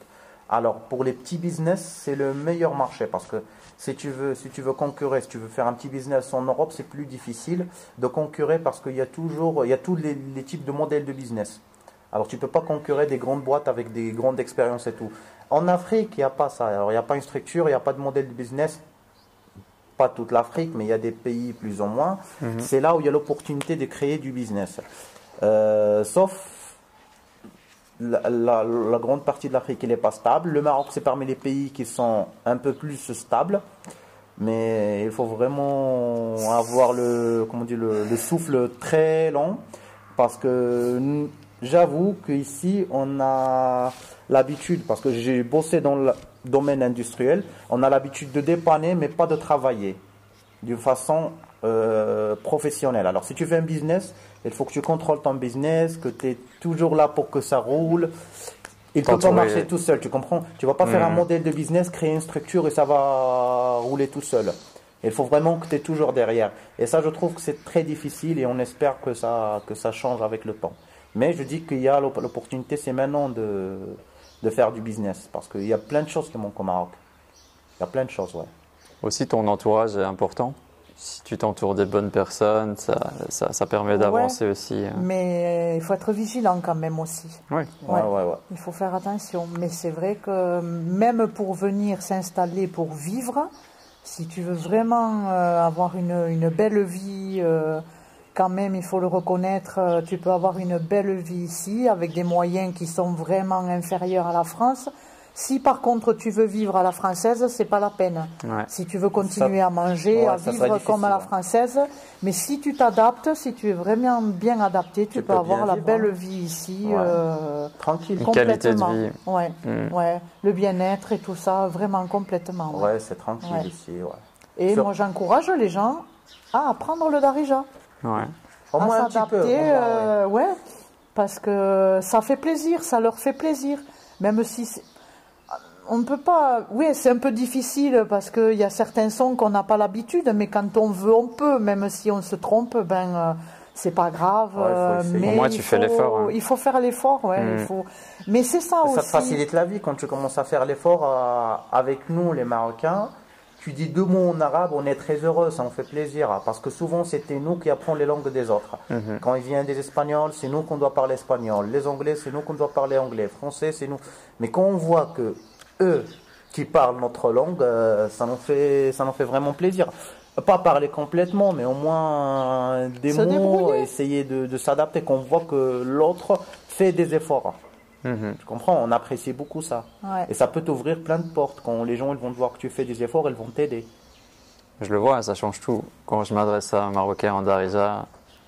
Alors, pour les petits business, c'est le meilleur marché parce que si tu veux, si tu veux concurrer, si tu veux faire un petit business en Europe, c'est plus difficile de concurrer parce qu'il y a toujours, il y a tous les, les types de modèles de business. Alors, tu peux pas concurrer des grandes boîtes avec des grandes expériences et tout. En Afrique, il n'y a pas ça. Alors, il n'y a pas une structure, il n'y a pas de modèle de business. pas toute l'Afrique, mais il y a des pays plus ou moins. C'est là où il y a l'opportunité de créer du business. Euh, sauf la, grande partie de l'Afrique, n'est pas stable. Le Maroc, c'est parmi les pays qui sont un peu plus stables. Mais il faut vraiment avoir le, comment dit, le, le souffle très long. Parce que j'avoue qu'ici, on a l'habitude, parce que j'ai bossé dans le domaine industriel, on a l'habitude de dépanner, mais pas de travailler d'une façon euh, professionnelle. Alors, si tu fais un business, il faut que tu contrôles ton business, que tu es toujours là pour que ça roule. Il peut pas marcher tout seul, tu comprends? Tu vas pas faire un Mhm. modèle de business, créer une structure et ça va rouler tout seul. Il faut vraiment que tu es toujours derrière. Et ça, je trouve que c'est très difficile et on espère que ça, que ça change avec le temps. Mais je dis qu'il y a l'op- l'opportunité, c'est maintenant de, de faire du business. Parce qu'il y a plein de choses qui manquent au Maroc. Il y a plein de choses, ouais. Aussi, ton entourage est important? Si tu t'entoures des bonnes personnes, ça, ça, ça permet d'avancer aussi. euh. Mais il faut être vigilant quand même aussi. Ouais. Ouais, Ouais. ouais, ouais. Il faut faire attention. Mais c'est vrai que même pour venir s'installer, pour vivre, si tu veux vraiment euh, avoir une, une belle vie, euh, quand même, il faut le reconnaître, euh, tu peux avoir une belle vie ici avec des moyens qui sont vraiment inférieurs à la France. Si par contre tu veux vivre à la française, c'est pas la peine. Ouais. Si tu veux continuer à manger, ouais, à vivre comme à la française, mais si tu t'adaptes, si tu es vraiment bien adapté, tu, Tu peux, peux avoir la vivre, belle hein. vie ici. Ouais. euh, Tranquille. Une qualité de complètement. vie. Ouais, Mm. ouais. Le bien-être et tout ça, vraiment complètement. ouais. Ouais, c'est tranquille Ouais. ici, ouais. Et Sur- moi, j'encourage les gens à apprendre le darija, Ouais. Au à moins un petit peu. s'adapter, euh, ouais, parce que ça fait plaisir, ça leur fait plaisir, même si c'est- on ne peut pas. Oui, c'est un peu difficile parce qu'il y a certains sons qu'on n'a pas l'habitude, mais quand on veut, on peut, même si on se trompe, ben. euh, c'est pas grave, Ouais, il faut euh, mais Au moins, il tu fais faut- l'effort, hein. Il faut faire l'effort, ouais. Mm. Il faut. Mais c'est ça, Ça aussi. te facilite la vie quand tu commences à faire l'effort euh, avec nous, les Marocains. Tu dis deux mots en arabe, on est très heureux, ça nous fait plaisir. hein, Parce que souvent, c'était nous qui apprenons les langues des autres. Mhm. Quand il vient des Espagnols, c'est nous qu'on doit parler espagnol. Les Anglais, c'est nous qu'on doit parler anglais. Français, c'est nous. Mais quand on voit que eux qui parlent notre langue, euh, ça nous fait, ça nous fait vraiment plaisir. Pas parler complètement, mais au moins euh, des Se mots, débrouiller. essayer de, de s'adapter, qu'on voit que l'autre fait des efforts. Mhm. Tu comprends? On apprécie beaucoup ça. Ouais. Et ça peut t'ouvrir plein de portes. Quand les gens ils vont te voir que tu fais des efforts, ils vont t'aider. Je le vois, ça change tout. Quand je m'adresse à un Marocain en Darija,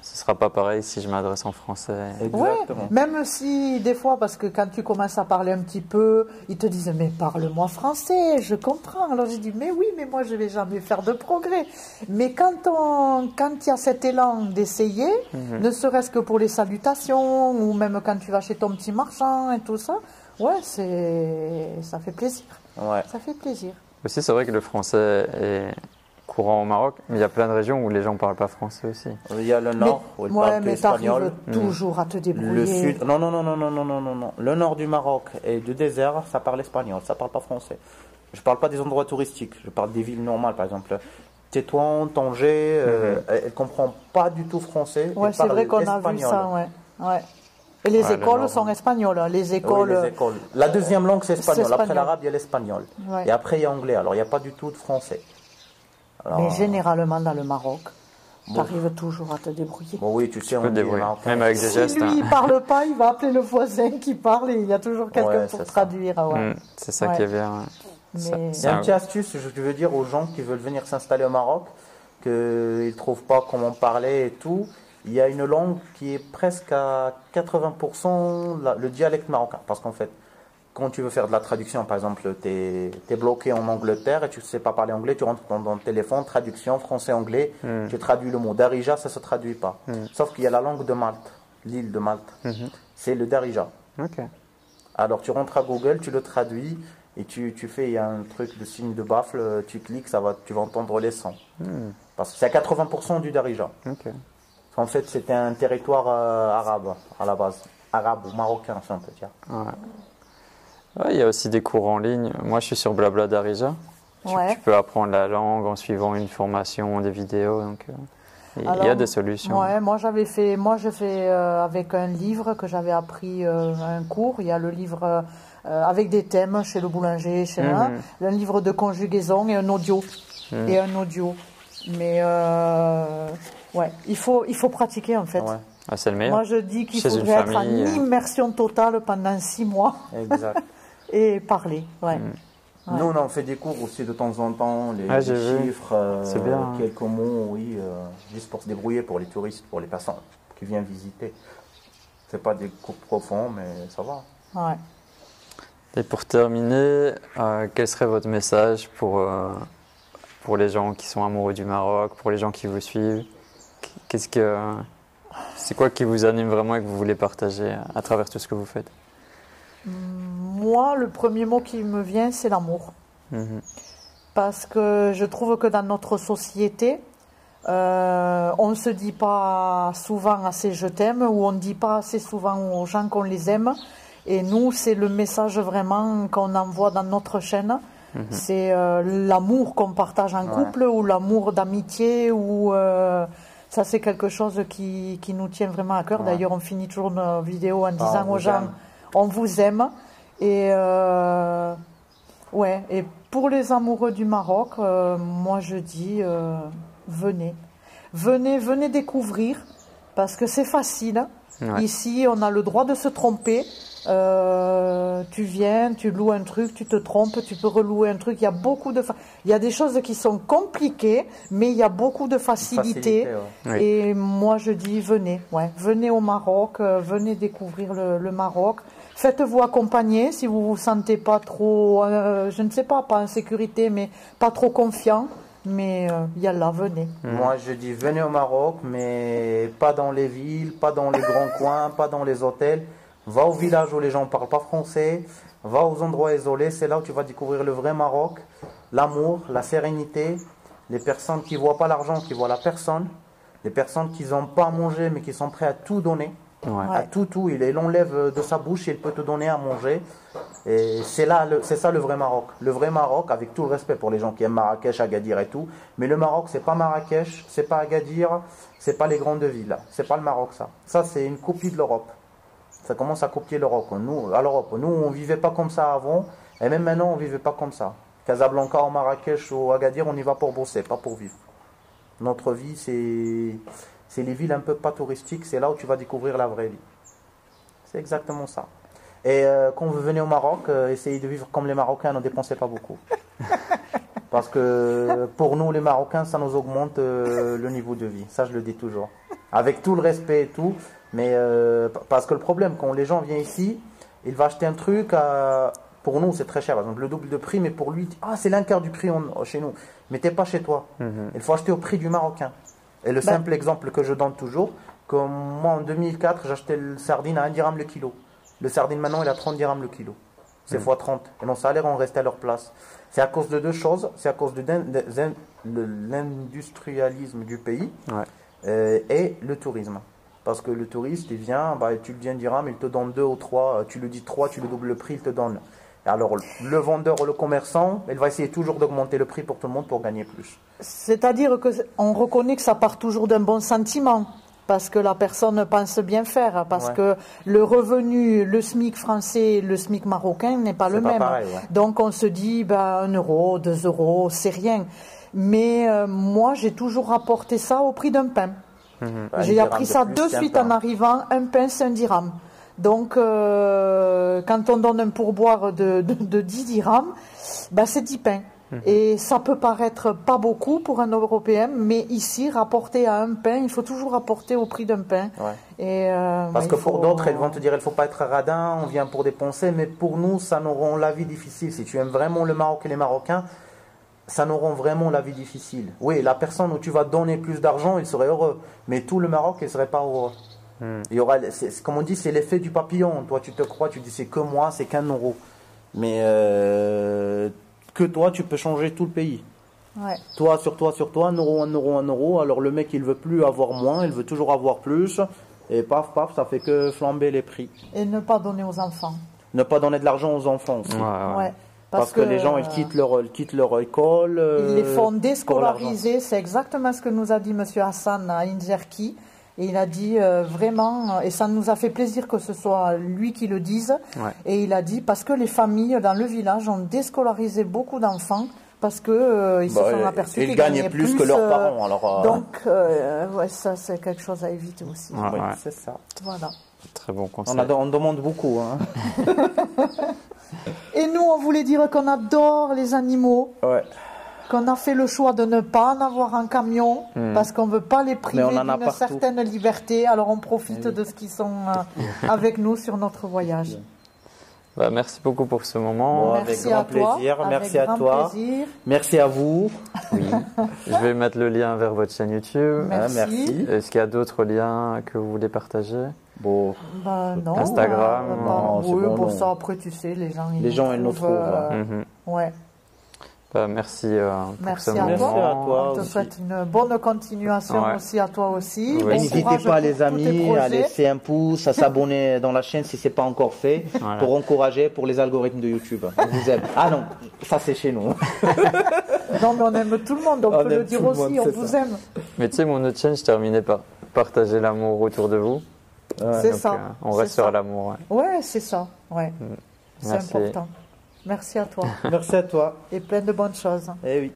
ce sera pas pareil si je m'adresse en français. Ouais, Exactement. même si des fois, parce que quand tu commences à parler un petit peu, ils te disent mais parle-moi français, je comprends. Alors j'ai dit mais oui, mais moi je vais jamais faire de progrès. Mais quand on, quand il y a cet élan d'essayer, Mhm. ne serait-ce que pour les salutations ou même quand tu vas chez ton petit marchand et tout ça, ouais, c'est, ça fait plaisir. Ouais. Ça fait plaisir. Aussi, c'est vrai que le français est courant au Maroc, mais il y a plein de régions où les gens parlent pas français aussi. Il y a le nord où ils ouais, parlent mais espagnol. t'arrives toujours à te Le débrouiller. sud, non, non, non, non, non, non, non, non. Le nord du Maroc et du désert, ça parle espagnol, ça parle pas français. Je parle pas des endroits touristiques, je parle des villes normales, par exemple. Tétouan, Tanger, euh, elle, elle comprend pas du tout français. Ouais, c'est vrai qu'on a vu ça, ouais. ouais. Et les Ouais, le écoles sont espagnoles. hein. Les Oui, écoles. les écoles. La deuxième langue, c'est espagnol. Après l'arabe, il y a l'espagnol. Ouais. Et après, il y a anglais. Alors, il n'y a pas du tout de français. Alors, Mais généralement, dans le Maroc, Bon. tu arrives toujours à te débrouiller. Bon, oui, tu sais, Tu on dit débrouiller. marocain. Même avec des Si gestes. lui, hein. il parle pas, il va appeler le voisin qui parle et il y a toujours quelqu'un Ouais, pour c'est ça. traduire. ouais. Mm, c'est ça Ouais. qui est bien. Mais- Il y a une petite astuce, je veux dire, aux gens qui veulent venir s'installer au Maroc, qu'ils ne trouvent pas comment parler et tout. Il y a une langue qui est presque à 80% la- le dialecte marocain. Parce qu'en fait, quand tu veux faire de la traduction, par exemple, tu es, bloqué en Angleterre et tu ne sais pas parler anglais, tu rentres dans ton téléphone, traduction français-anglais, Mm. tu traduis le mot Darija, ça ne se traduit pas. Mm. Sauf qu'il y a la langue de Malte, l'île de Malte. Mhm. C'est le Darija. Alors tu rentres à Google, tu le traduis et tu, tu fais il y a un truc de signe de baffle, tu cliques, ça va, tu vas entendre les sons. Parce que c'est à 80% du Darija. En fait, c'était un territoire euh, arabe à la base. Arabe ou marocain, si on peut dire. Ouais. Ouais, il y a aussi des cours en ligne. Moi, je suis sur Blabla Darija. Tu, Ouais. tu peux apprendre la langue en suivant une formation, des vidéos. Donc, euh, il il y a des solutions. Ouais, moi j'avais fait, moi je fais euh, avec un livre que j'avais appris euh, un cours. Il y a le livre euh, avec des thèmes chez le boulanger, chez un, Mhm. un livre de conjugaison et un audio. Hmm. et un audio. Mais euh, ouais, il faut, il faut pratiquer en fait. Ouais, Ah, c'est le meilleur. Moi, je dis qu'il faudrait être en immersion totale pendant six mois exact. <laughs> et parler. Ouais. Mm. Ouais. Nous, on en fait des cours aussi de temps en temps, les, Ah, les chiffres, euh, bien, hein. quelques mots, oui, euh, juste pour se débrouiller pour les touristes, pour les personnes qui viennent visiter. C'est pas des cours profonds, mais ça va. Ouais. Et pour terminer, euh, quel serait votre message pour, euh, pour les gens qui sont amoureux du Maroc, pour les gens qui vous suivent? Qu'est-ce que c'est quoi qui vous anime vraiment et que vous voulez partager à travers tout ce que vous faites? Moi, le premier mot qui me vient, c'est l'amour. Mhm. Parce que je trouve que dans notre société, euh, on ne se dit pas souvent assez je t'aime ou on ne dit pas assez souvent aux gens qu'on les aime. Et nous, c'est le message vraiment qu'on envoie dans notre chaîne. C'est euh, l'amour qu'on partage en Ouais. couple ou l'amour d'amitié ou euh, ça c'est quelque chose qui, qui nous tient vraiment à cœur. Ouais. D'ailleurs, on finit toujours nos vidéos en disant aux gens aime. on vous aime. Et euh, ouais, et pour les amoureux du Maroc, euh, moi je dis euh, venez, venez, venez découvrir parce que c'est facile. Ouais. Ici, on a le droit de se tromper. Euh, tu viens, tu loues un truc, tu te trompes, tu peux relouer un truc. Il y a beaucoup de, fa- il y a des choses qui sont compliquées, mais il y a beaucoup de facilité. Facilité, ouais. Oui. Et moi, je dis venez, ouais, venez au Maroc, euh, venez découvrir le, le Maroc. Faites-vous accompagner si vous vous sentez pas trop, euh, je ne sais pas, pas en sécurité, mais pas trop confiant. Mais euh, venez. Moi, je dis venez au Maroc, mais pas dans les villes, pas dans les grands <laughs> coins, pas dans les hôtels. Va au village où les gens ne parlent pas français. Va aux endroits isolés. C'est là où tu vas découvrir le vrai Maroc, l'amour, la sérénité, les personnes qui voient pas l'argent, qui voient la personne, les personnes qui n'ont pas à manger, mais qui sont prêts à tout donner. Ouais. À tout, tout. Il l'enlève de sa bouche et il peut te donner à manger. Et c'est là, le- c'est ça le vrai Maroc. Le vrai Maroc, avec tout le respect pour les gens qui aiment Marrakech, Agadir et tout. Mais le Maroc, c'est pas Marrakech, c'est pas Agadir, c'est pas les grandes villes. C'est pas le Maroc, ça. Ça, c'est une copie de l'Europe. Ça commence à copier l'Europe. Nous, à l'Europe, nous, on vivait pas comme ça avant. Et même maintenant, on vivait pas comme ça. Casablanca, ou Marrakech ou Agadir, on y va pour bosser, pas pour vivre. Notre vie, c'est c'est les villes un peu pas touristiques, c'est là où tu vas découvrir la vraie vie. C'est exactement ça. Et euh, quand vous venez au Maroc, euh, essayez de vivre comme les Marocains, ne dépensez pas beaucoup. <laughs> Parce que pour nous, les Marocains, ça nous augmente euh, le niveau de vie. Ça, je le dis toujours. Avec tout le respect et tout. Mais parce que le problème, quand les gens viennent ici, il va acheter un truc, à- pour nous, c'est très cher. Par exemple, le double de prix, mais pour lui, ah, c'est l'un quart du prix chez nous. Mais t'es pas chez toi. Mhm. Il faut acheter au prix du Marocain. Et le Ben- simple exemple que je donne toujours, comme moi en 2004, j'achetais le sardine à 1 dirham le kilo. Le sardine maintenant, il a 30 dirhams le kilo. C'est fois 30. Et nos salaires ont resté à leur place. C'est à cause de deux choses. C'est à cause de, l'industrialisme du pays Ouais. euh, et le tourisme. Parce que le touriste, il vient, bah, tu le dis un dirham, il te donne deux ou trois. Tu le dis trois, tu le doubles le prix, il te donne. Alors, le vendeur ou le commerçant, il va essayer toujours d'augmenter le prix pour tout le monde pour gagner plus. C'est-à-dire que c'est- on reconnaît que ça part toujours d'un bon sentiment. Parce que la personne pense bien faire, parce Ouais. que le revenu, le SMIC français, le SMIC marocain n'est pas le pas même. pareil, ouais. Donc on se dit, ben, un euro, deux euros, c'est rien. Mais euh, moi, j'ai toujours rapporté ça au prix d'un pain. Bah, J'ai appris de ça plus de suite en arrivant. Un pain, c'est un dirham. Donc, euh, quand on donne un pourboire de, de, de 10 dirhams, ben, c'est 10 pains. Mhm. Et ça peut paraître pas beaucoup pour un Européen, mais ici, rapporter à un pain, il faut toujours rapporter au prix d'un pain. Ouais. Et, euh, Parce que pour d'autres, ils vont te dire il faut pas être radin, on vient pour dépenser, mais pour nous, ça nous rend la vie difficile. Si tu aimes vraiment le Maroc et les Marocains, ça nous rend vraiment la vie difficile. Oui, la personne où tu vas donner plus d'argent, il serait heureux, mais tout le Maroc, il serait pas heureux. Il y aura, comme on dit, c'est l'effet du papillon. Toi, tu te crois, tu dis c'est que moi, c'est qu'un euro. Mais euh, que toi, tu peux changer tout le pays. Ouais. Toi, sur toi, sur toi, un euro, un euro, un euro. Alors le mec, il veut plus avoir moins, il veut toujours avoir plus. Et paf, paf, ça fait que flamber les prix. Et ne pas donner aux enfants. Ne pas donner de l'argent aux enfants aussi. Ouais, ouais. Ouais. Parce, que, les gens, ils euh, quittent leur, ils quittent leur école. euh, Ils les font l'argent. déscolariser, c'est exactement ce que nous a dit M. Hassan à Inzerki. Et il a dit euh, vraiment, et ça nous a fait plaisir que ce soit lui qui le dise, Ouais. et il a dit parce que les familles dans le village ont déscolarisé beaucoup d'enfants parce que euh, ils Bah, se sont aperçus ils qu'ils gagnaient gagnaient plus que leurs euh, parents. Alors, euh, Donc, euh, ouais, ça, c'est quelque chose à éviter aussi. Ouais, oui, ouais. c'est ça. Voilà. Très bon conseil. On demande beaucoup. Hein. <laughs> Et nous, on voulait dire qu'on adore les animaux, Ouais. Qu'on a fait le choix de ne pas en avoir un camion, Hmm. parce qu'on ne veut pas les priver d'une certaine liberté. Alors, on profite Eh oui. de ce qu'ils sont euh, <laughs> <laughs> avec nous sur notre voyage. Bah, merci beaucoup pour ce moment. Bon, avec Merci grand à toi. plaisir, avec merci à toi. plaisir. Merci à vous. Oui. <laughs> Je vais mettre le lien vers votre chaîne YouTube. Merci. Ah, merci. Est-ce qu'il y a d'autres liens que vous voulez partager? Bon, Bah, non, Instagram, bah, non, oui, bon, non. ça, après, tu sais, les gens, ils Les gens, ils nous trouvent, euh, Mhm. ouais. Bah, merci euh, pour Merci ce à. Merci à toi. On te aussi. souhaite une bonne continuation Ouais. aussi à toi aussi. Oui. Bon N'hésitez pas, les amis, à laisser un pouce, à s'abonner <laughs> dans la chaîne si c'est pas encore fait, Voilà. pour encourager pour les algorithmes de YouTube. On vous aime. Ah non, ça c'est chez nous. <laughs> Non, mais on aime tout le monde, on, On peut le dire le aussi, monde, on c'est vous ça. aime. Mais tu sais, mon autre chaîne, je terminais par partager l'amour autour de vous. C'est ça. euh, on c'est reste sur l'amour. ouais. Ouais, c'est ça. Ouais. C'est Merci. important. Merci à toi Merci à toi. et plein de bonnes choses. Eh oui.